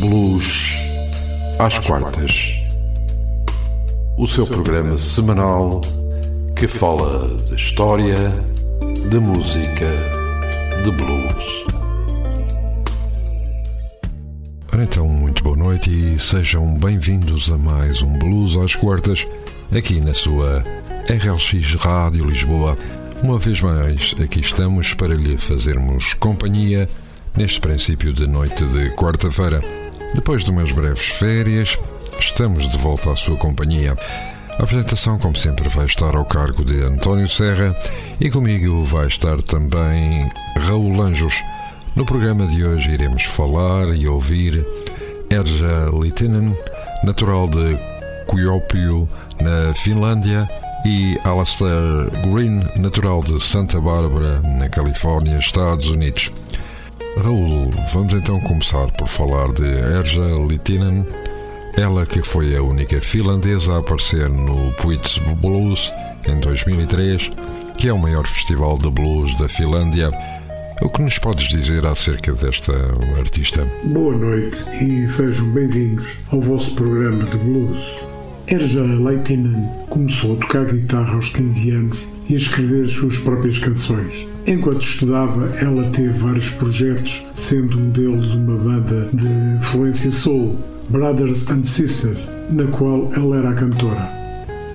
Blues às quartas. O seu programa semanal que fala de história, de música, de blues. Ora então, muito boa noite e sejam bem-vindos a mais um Blues às quartas, aqui na sua RLX Rádio Lisboa. Uma vez mais, aqui estamos para lhe fazermos companhia neste princípio de noite de quarta-feira. Depois de umas breves férias, estamos de volta à sua companhia. A apresentação, como sempre, vai estar ao cargo de António Serra e comigo vai estar também Raul Anjos. No programa de hoje iremos falar e ouvir Erja Litinen, natural de Kuopio, na Finlândia, e Alastair Green, natural de Santa Bárbara, na Califórnia, Estados Unidos. Raul, vamos então começar por falar de Erja Litinen, ela que foi a única finlandesa a aparecer no Puits Blues em 2003, que é o maior festival de blues da Finlândia. O que nos podes dizer acerca desta artista? Boa noite e sejam bem-vindos ao vosso programa de blues. Erja Leitinen começou a tocar guitarra aos 15 anos e a escrever as suas próprias canções. Enquanto estudava, ela teve vários projetos, sendo um deles uma banda de influência soul, Brothers and Sisters, na qual ela era a cantora.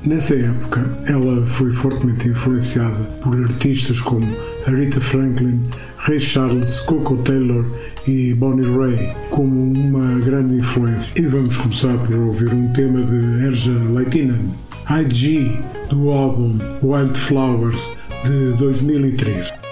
Nessa época, ela foi fortemente influenciada por artistas como Aretha Franklin, Ray Charles, Coco Taylor e Bonnie Ray como uma grande influência. E vamos começar por ouvir um tema de Erja Leitinen, IG, do álbum Wildflowers de 2003.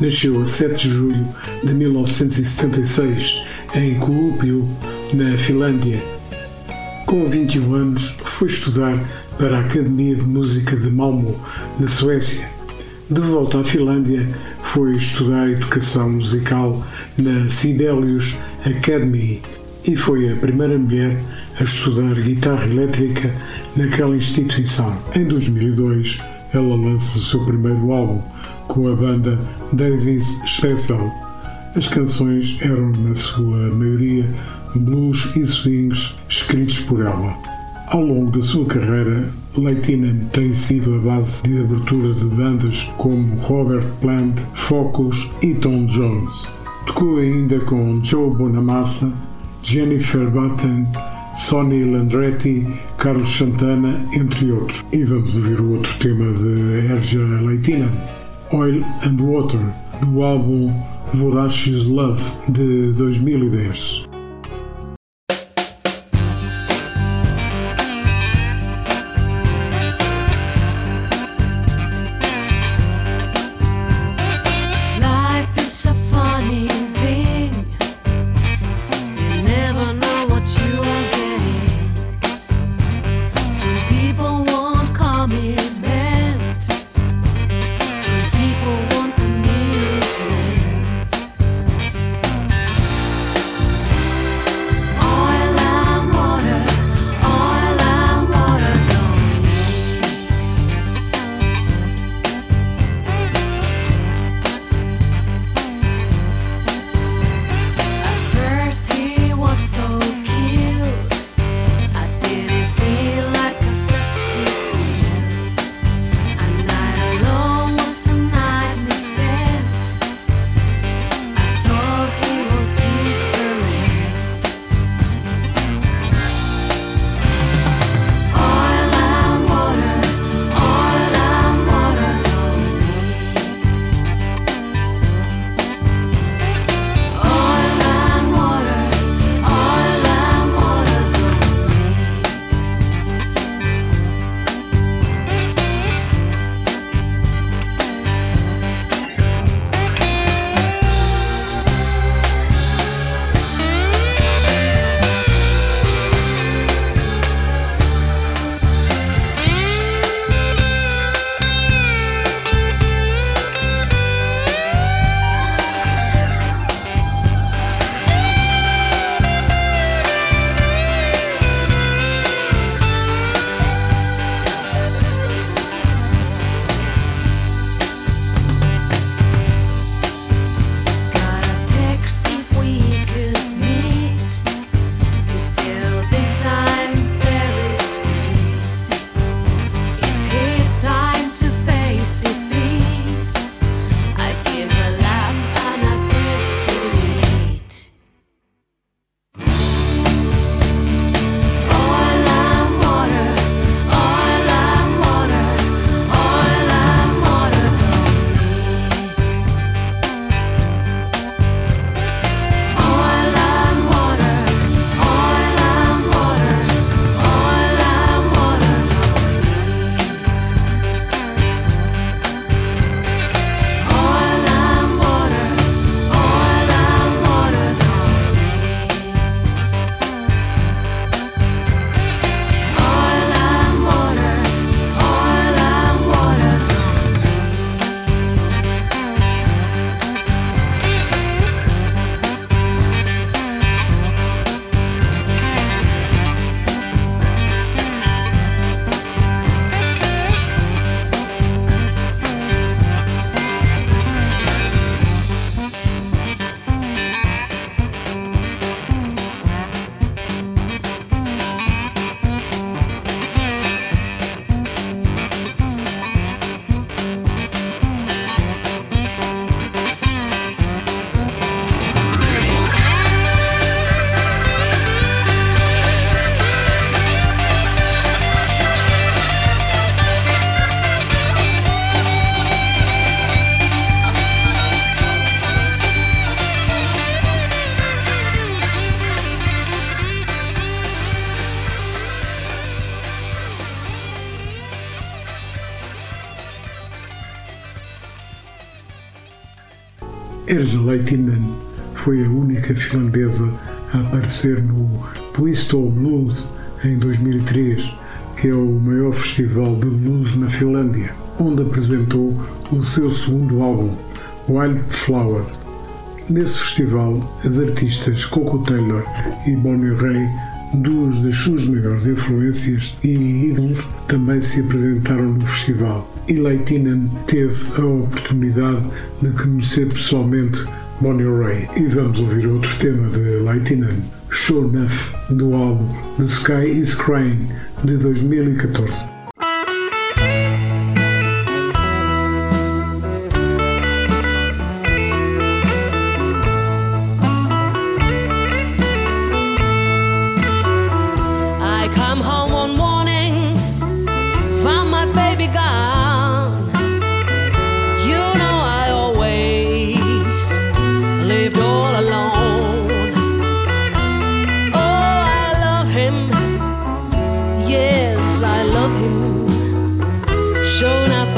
Nasceu a 7 de julho de 1976 em Kuopio, na Finlândia. Com 21 anos, foi estudar para a Academia de Música de Malmö, na Suécia. De volta à Finlândia, foi estudar educação musical na Sibelius Academy e foi a primeira mulher a estudar guitarra elétrica naquela instituição. Em 2002, ela lança o seu primeiro álbum com a banda Davis Special. As canções eram, na sua maioria, blues e swings escritos por ela. Ao longo da sua carreira, Leitinen tem sido a base de abertura de bandas como Robert Plant, Focus e Tom Jones. Tocou ainda com Joe Bonamassa, Jennifer Button, Sonny Landretti, Carlos Santana, entre outros. E vamos ouvir o outro tema de Erja Leitinen, Oil and Water, do álbum Voracious Love de 2010. Leitinen foi a única finlandesa a aparecer no Puisto Blues em 2003, que é o maior festival de blues na Finlândia, onde apresentou o seu segundo álbum, Wildflower. Nesse festival, as artistas Coco Taylor e Bonnie Ray, duas das suas maiores influências e ídolos, também se apresentaram no festival. E Leitinen teve a oportunidade de conhecer pessoalmente Bonnie Ray. E vamos ouvir outro tema de Leitinen, Sure Enough, do álbum The Sky is Crying, de 2014.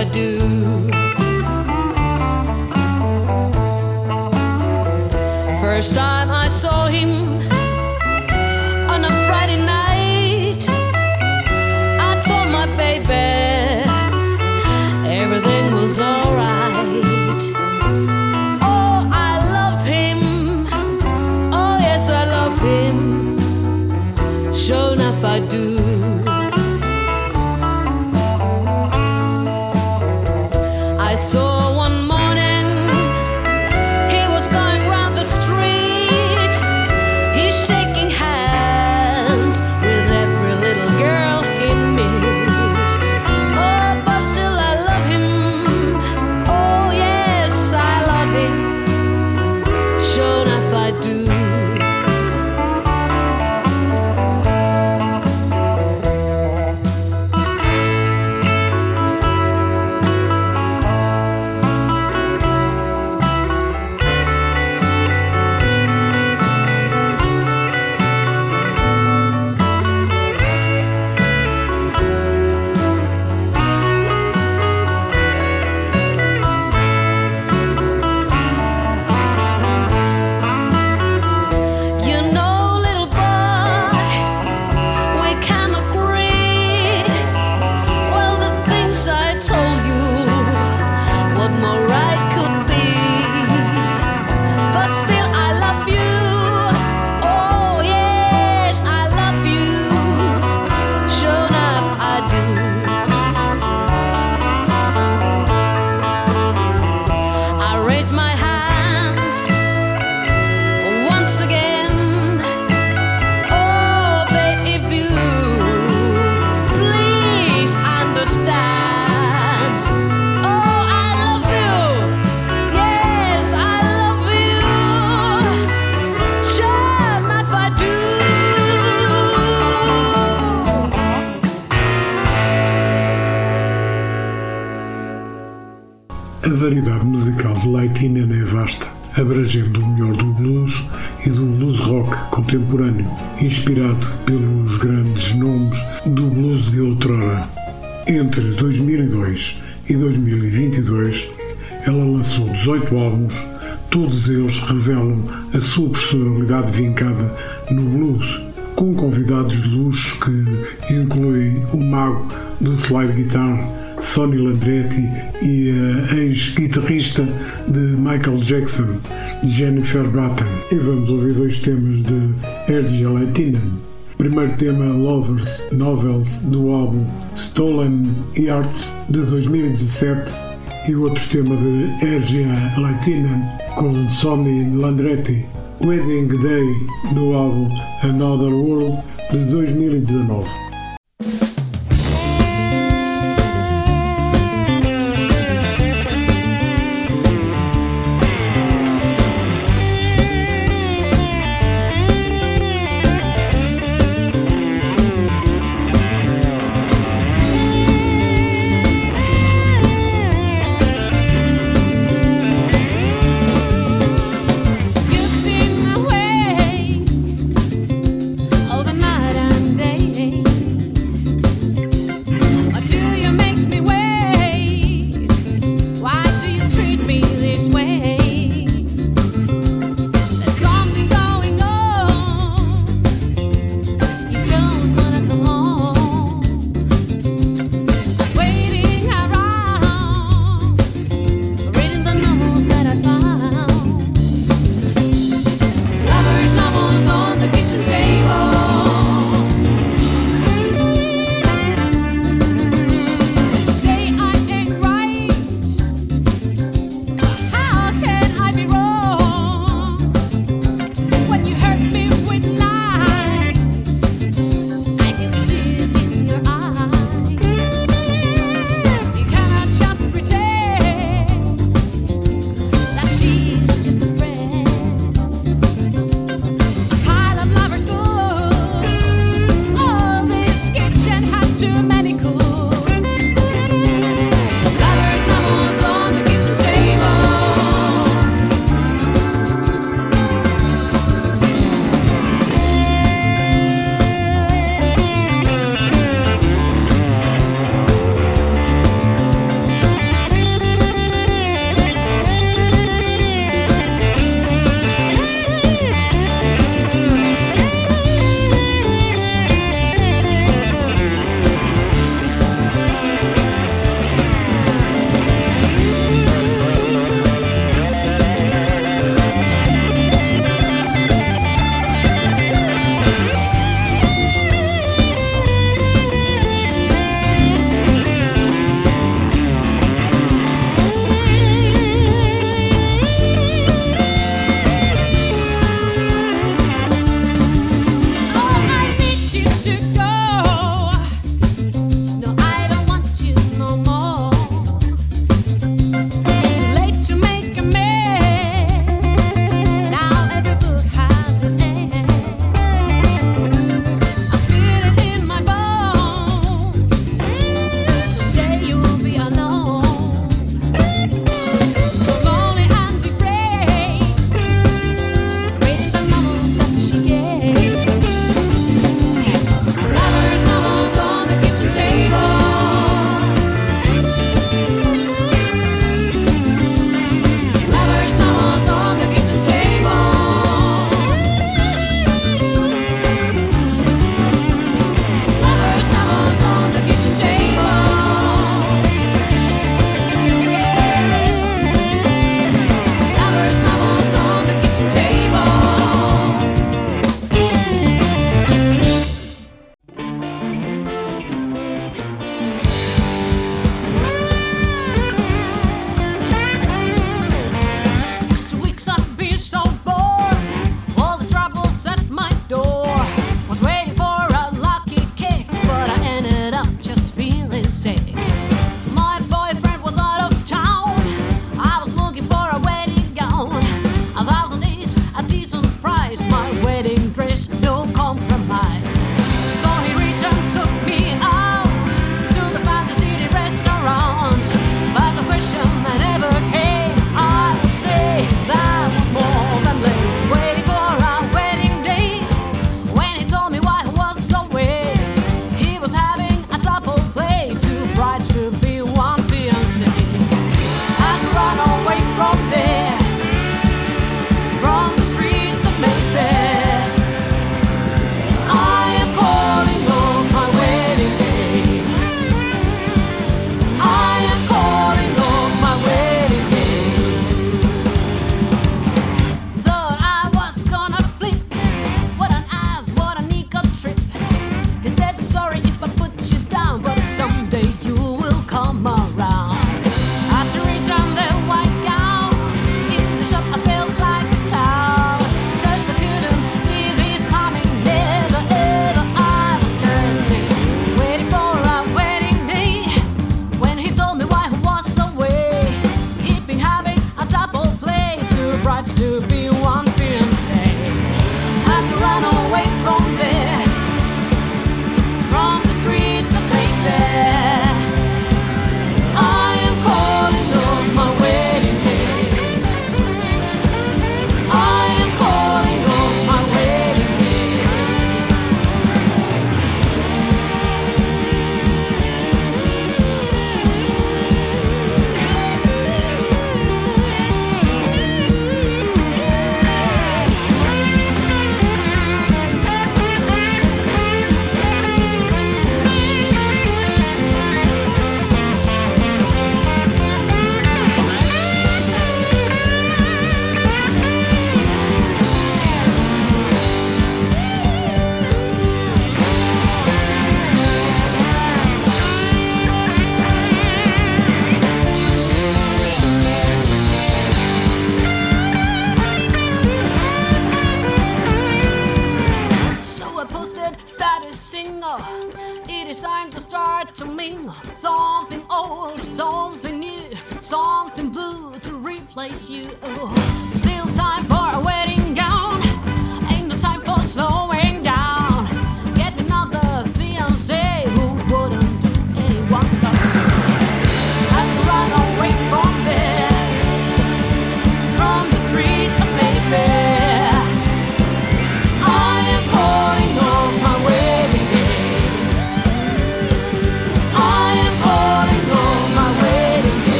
I do. First time I saw him on a Friday night, I told my baby everything was alright. Oh, I love him. Oh, yes, I love him. Sure enough, I do. Abrangendo o melhor do blues e do blues rock contemporâneo, inspirado pelos grandes nomes do blues de outrora. Entre 2002 e 2022, ela lançou 18 álbuns, todos eles revelam a sua personalidade vincada no blues, com convidados de luxo que incluem o mago do slide guitar Sonny Landretti e a ex-guitarrista de Michael Jackson, Jennifer Batten. E vamos ouvir dois temas de Erdi Latina. Primeiro tema Lovers Novels do álbum Stolen Hearts de 2017 e outro tema de Ergia Latina com Sonny Landretti Wedding Day do álbum Another World de 2019.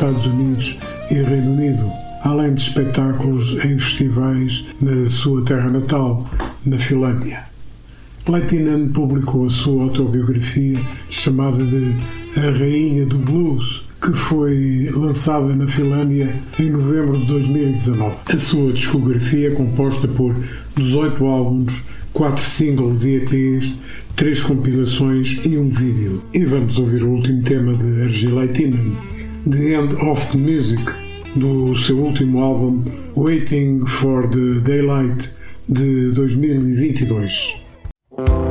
Estados Unidos e Reino Unido, além de espetáculos em festivais na sua terra natal, na Finlândia. Leitinan publicou a sua autobiografia chamada de A Rainha do Blues, que foi lançada na Finlândia em novembro de 2019. A sua discografia é composta por 18 álbuns, 4 singles e EPs, 3 compilações e um vídeo. E vamos ouvir o último tema de Argil Leitinan, The End of the Music, do seu último álbum Waiting for the Daylight de 2022.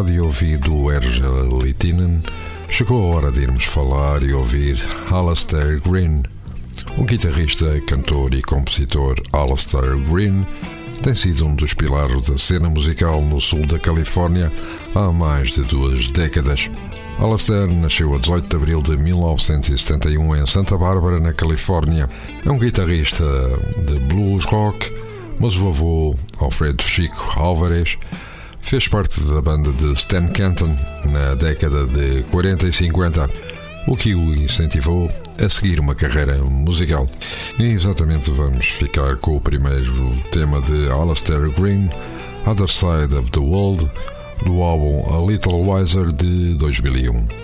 Falado e ouvido Erja Litinen, chegou a hora de irmos falar e ouvir Alastair Green. O guitarrista, cantor e compositor Alastair Green tem sido um dos pilares da cena musical no sul da Califórnia há mais de duas décadas. Alastair nasceu a 18 de abril de 1971 em Santa Bárbara, na Califórnia. É um guitarrista de blues rock, mas o avô, Alfredo Chico Álvares, fez parte da banda de Stan Kenton na década de 40 e 50, o que o incentivou a seguir uma carreira musical. E exatamente vamos ficar com o primeiro tema de Alastair Green, Other Side of the World, do álbum A Little Wiser de 2001.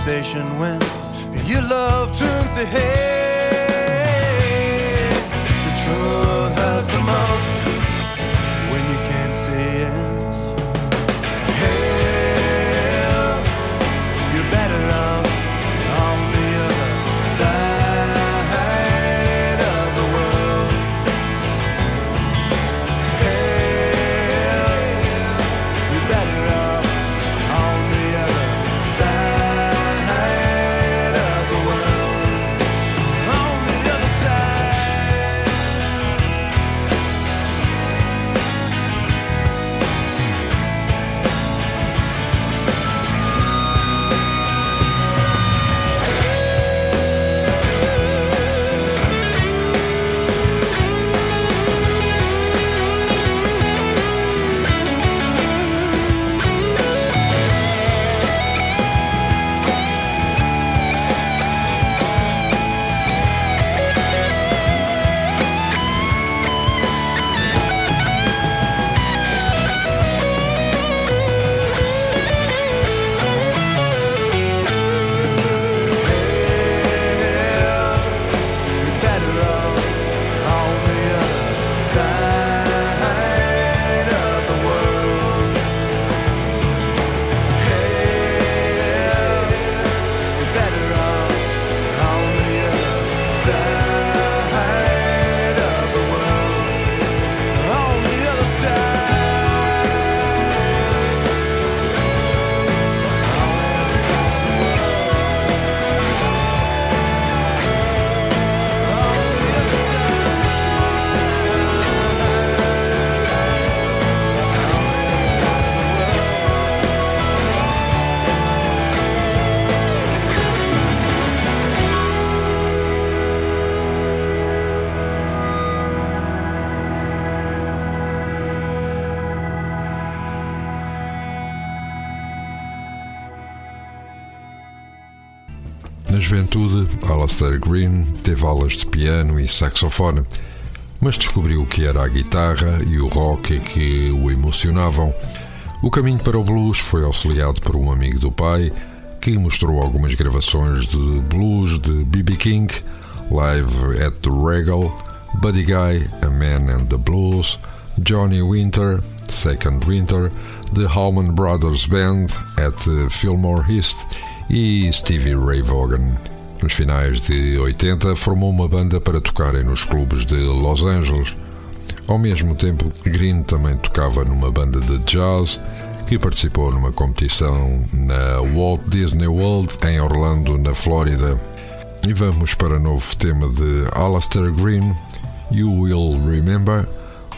Sensation when your love turns to hate. Alastair Green teve aulas de piano e saxofone. mas descobriu que era a guitarra e o rock que o emocionavam. O caminho para o blues foi auxiliado por um amigo do pai que mostrou algumas gravações de blues de B.B. King, Live at the Regal, Buddy Guy, A Man and the Blues, Johnny Winter, Second Winter, The Allman Brothers Band at Fillmore East e Stevie Ray Vaughan. Nos finais de 80, formou uma banda para tocarem nos clubes de Los Angeles. Ao mesmo tempo, Green também tocava numa banda de jazz que participou numa competição na Walt Disney World em Orlando, na Flórida. E vamos para o novo tema de Alastair Green, You Will Remember,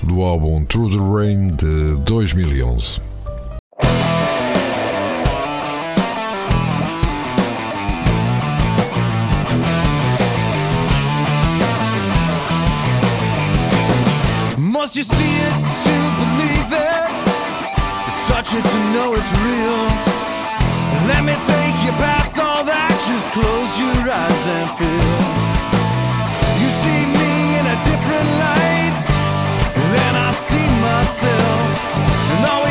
do álbum Through the Rain de 2011. Must you see it to believe it? Touch it to know it's real. Let me take you past all that. Just close your eyes and feel. You see me in a different light than I see myself. And all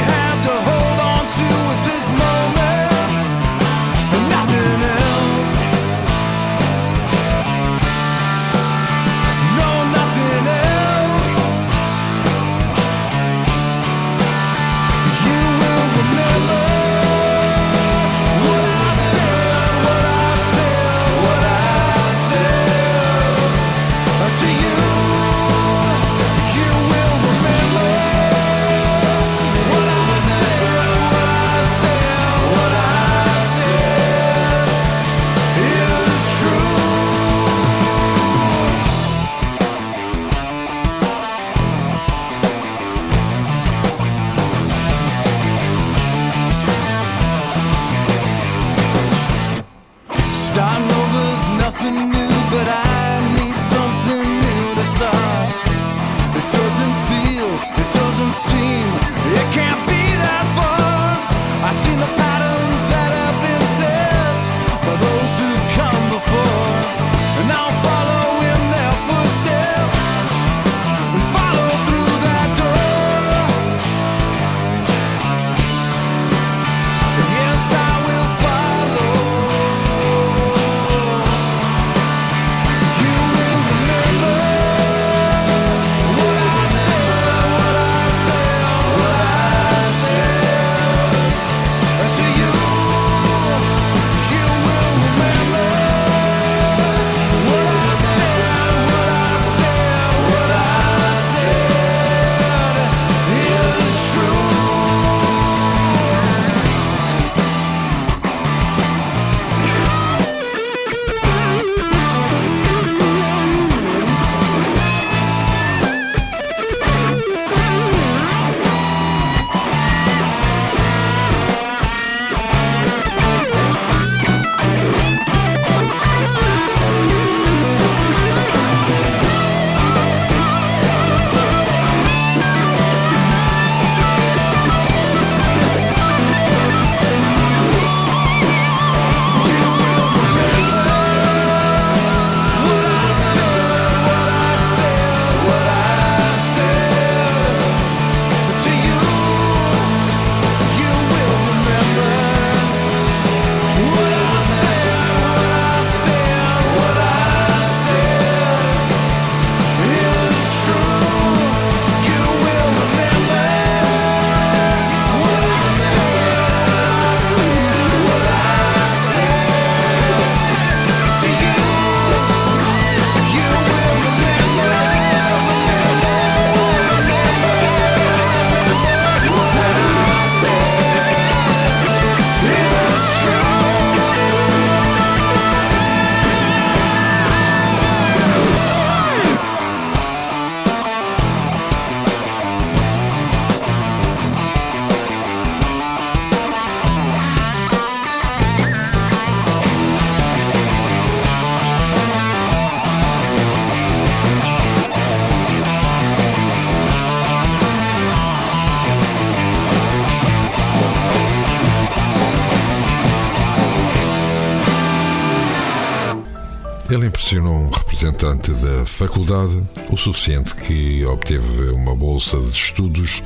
o suficiente que obteve uma bolsa de estudos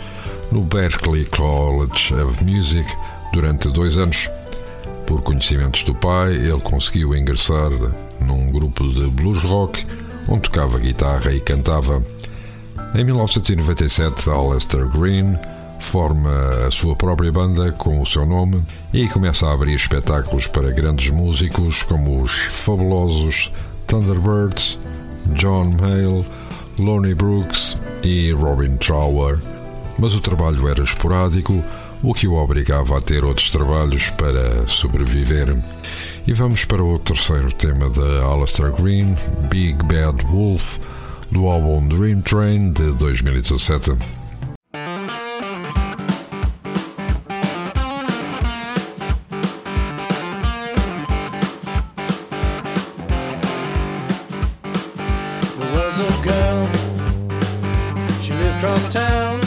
no Berklee College of Music durante dois anos. Por conhecimentos do pai, ele conseguiu ingressar num grupo de blues rock onde tocava guitarra e cantava. Em 1997, Alistair Green forma a sua própria banda com o seu nome e começa a abrir espetáculos para grandes músicos como os fabulosos Thunderbirds, John Mayall, Lonnie Brooks e Robin Trower. Mas o trabalho era esporádico, o que o obrigava a ter outros trabalhos para sobreviver. E vamos para o terceiro tema de Alistair Green, Big Bad Wolf, do álbum Dream Train de 2017. town.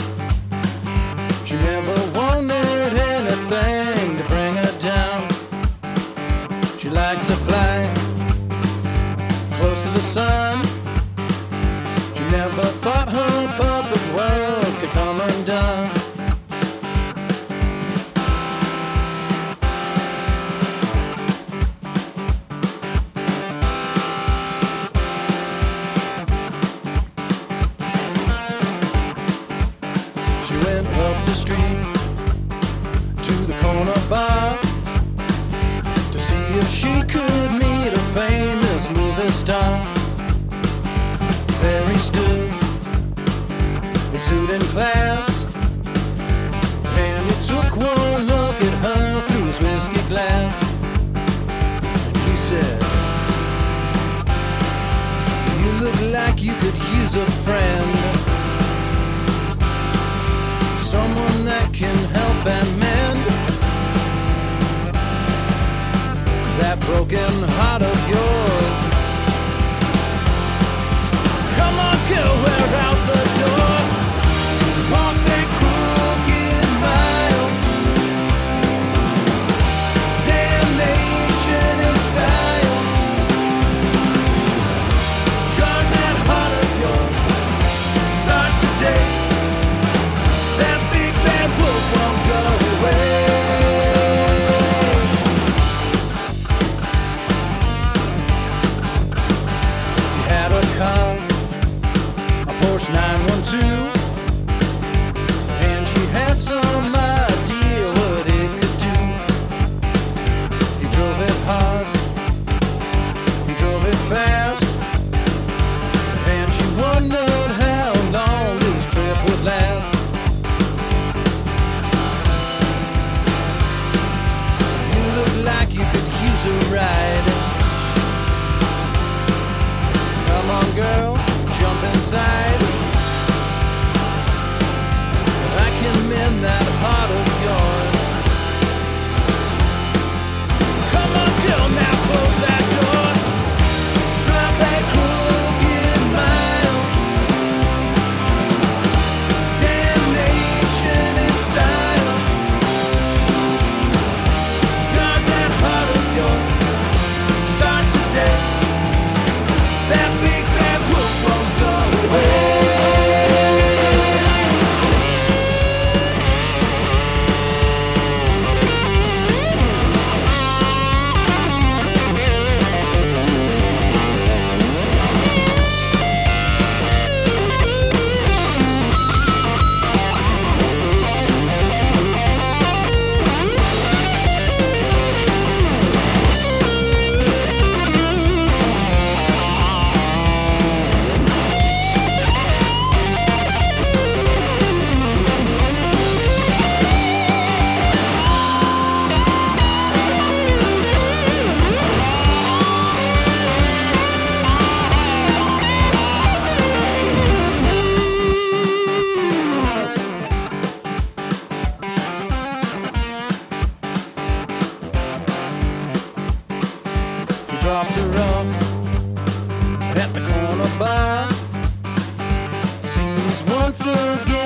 once again.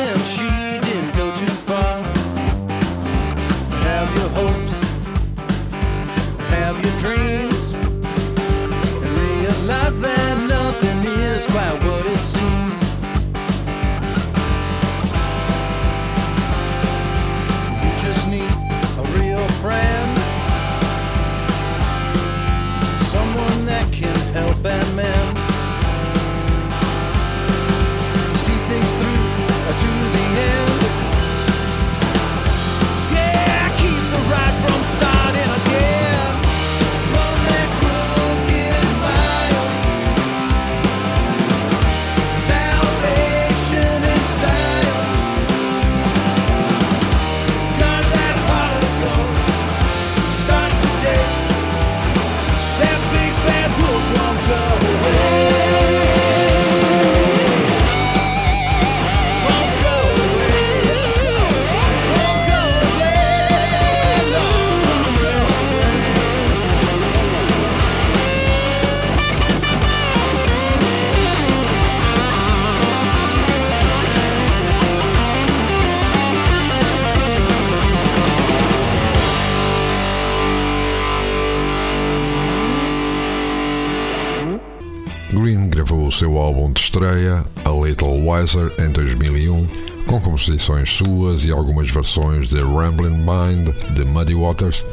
Wiser, em 2001, com composições suas e algumas versões de Rambling Mind, de Muddy Waters,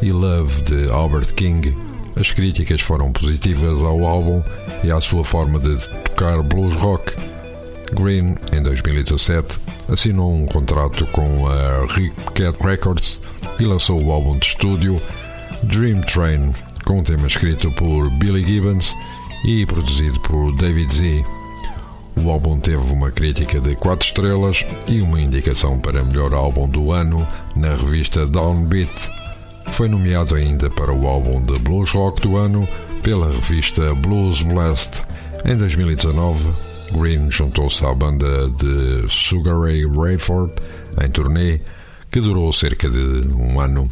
e Love, de Albert King. As críticas foram positivas ao álbum e à sua forma de tocar blues rock. Green, em 2017, assinou um contrato com a Cat Records e lançou o álbum de estúdio Dream Train, com um tema escrito por Billy Gibbons e produzido por David Z. O álbum teve uma crítica de 4 estrelas e uma indicação para melhor álbum do ano na revista Downbeat. Foi nomeado ainda para o álbum de blues rock do ano pela revista Blues Blast. Em 2019, Green juntou-se à banda de Sugar Ray Rayford em turnê que durou cerca de um ano.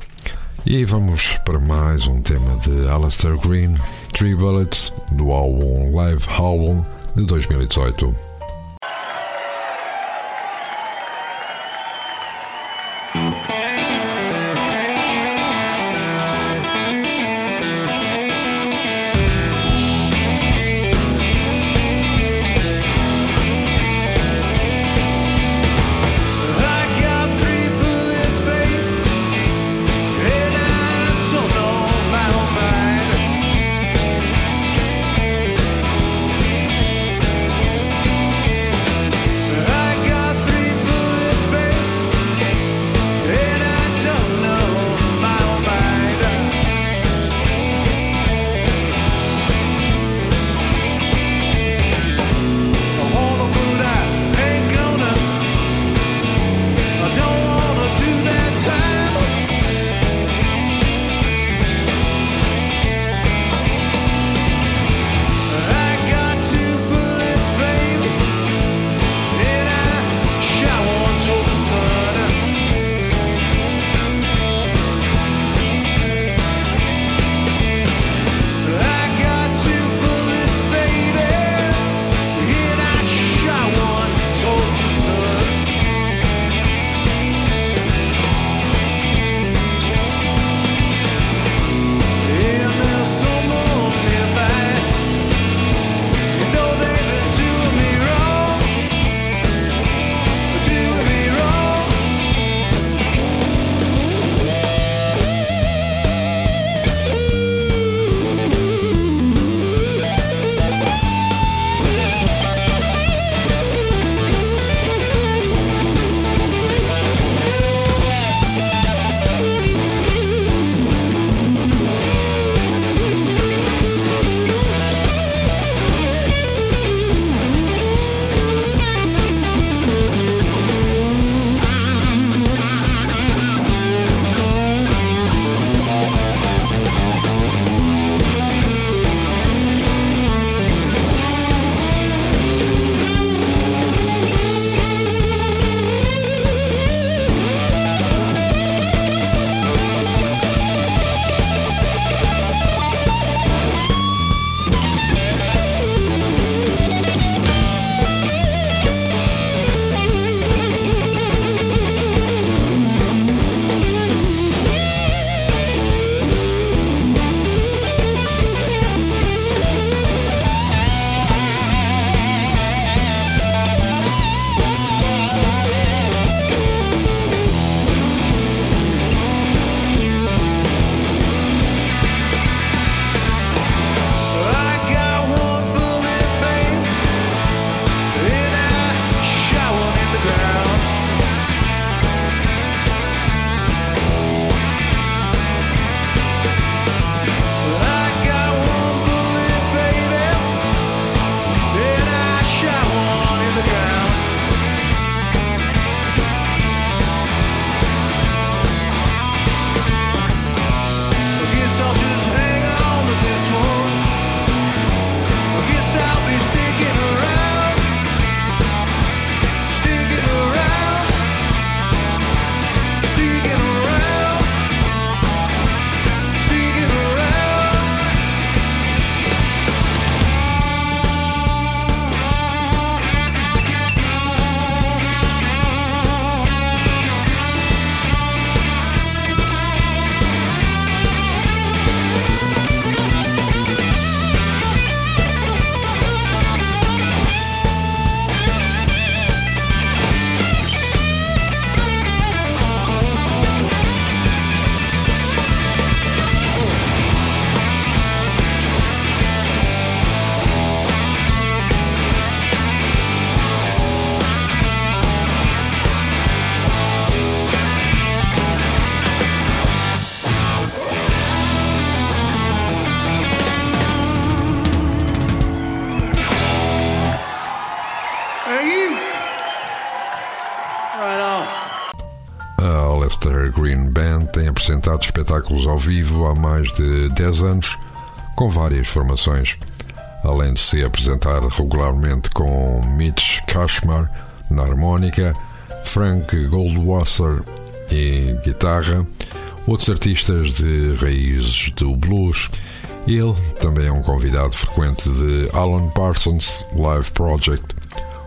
E vamos para mais um tema de Alistair Green, Three Bullets, do álbum Live Album de 2018. Green apresentado espetáculos ao vivo há mais de 10 anos, com várias formações. Além de se apresentar regularmente com Mitch Kashmar na harmónica, Frank Goldwasser e guitarra, outros artistas de raízes do blues. Ele também é um convidado frequente de Alan Parsons Live Project.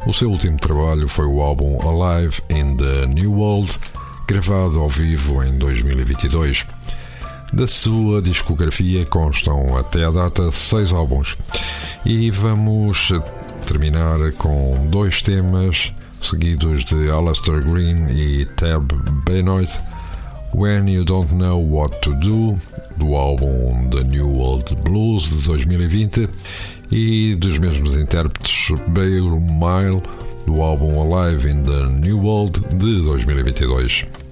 O seu último trabalho foi o álbum Alive in the New World, gravado ao vivo em 2022. Da sua discografia constam até a data seis álbuns. E vamos terminar com dois temas seguidos de Alastair Green e Tab Benoit, When You Don't Know What to Do, do álbum The New World Blues de 2020, e dos mesmos intérpretes Bear Mile, do álbum Alive in the New World de 2022.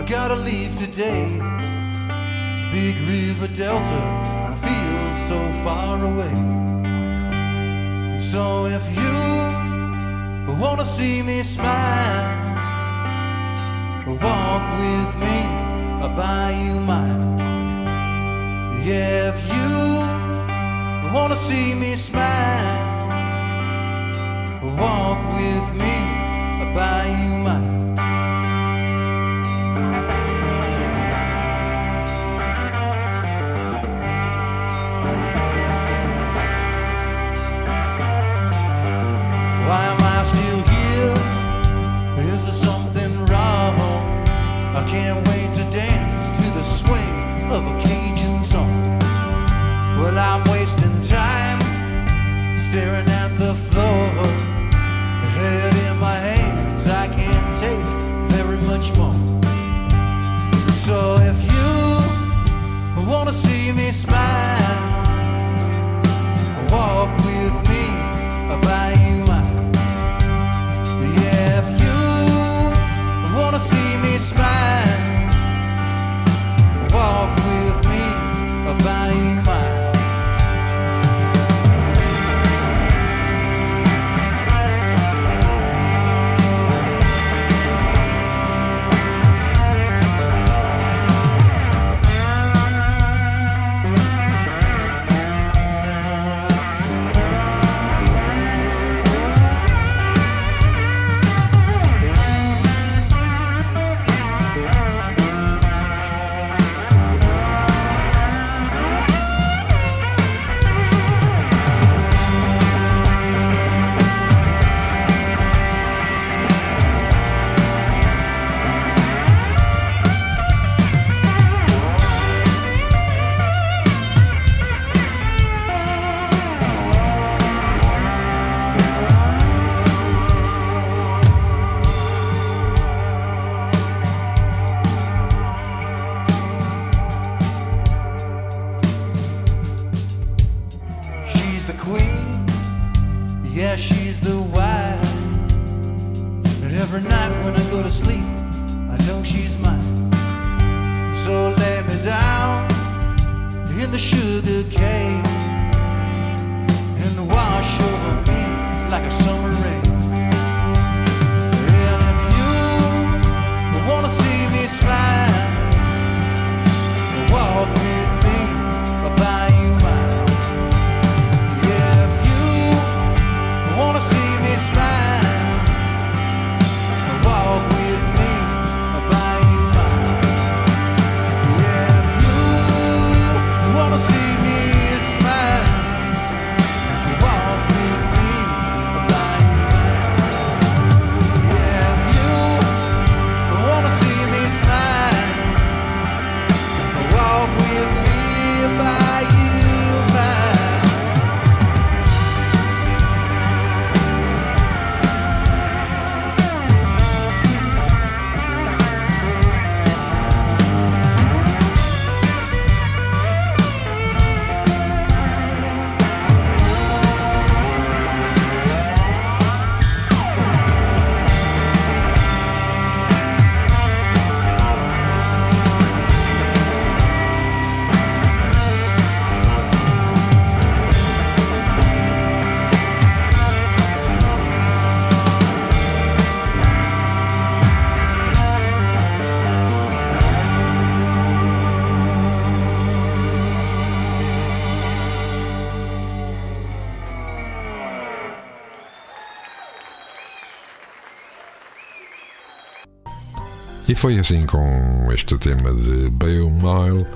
I gotta leave today. Big River Delta feels so far away. So if you wanna see me smile, walk with me, I'll buy you mine. Yeah, if you wanna see me smile, walk with me, foi assim com este tema de Bale Mile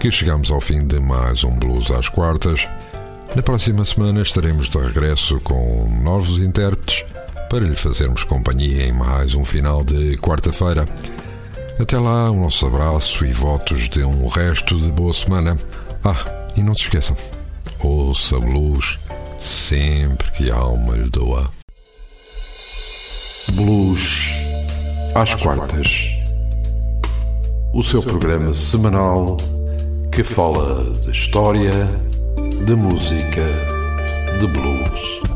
que chegamos ao fim de mais um Blues às quartas. Na próxima semana estaremos de regresso com novos intérpretes para lhe fazermos companhia em mais um final de quarta-feira. Até lá, o nosso abraço e votos de um resto de boa semana. Ah, e não se esqueçam, ouça blues sempre que a alma lhe doa. Blues às quartas. O seu programa semanal que fala de história, de música, de blues.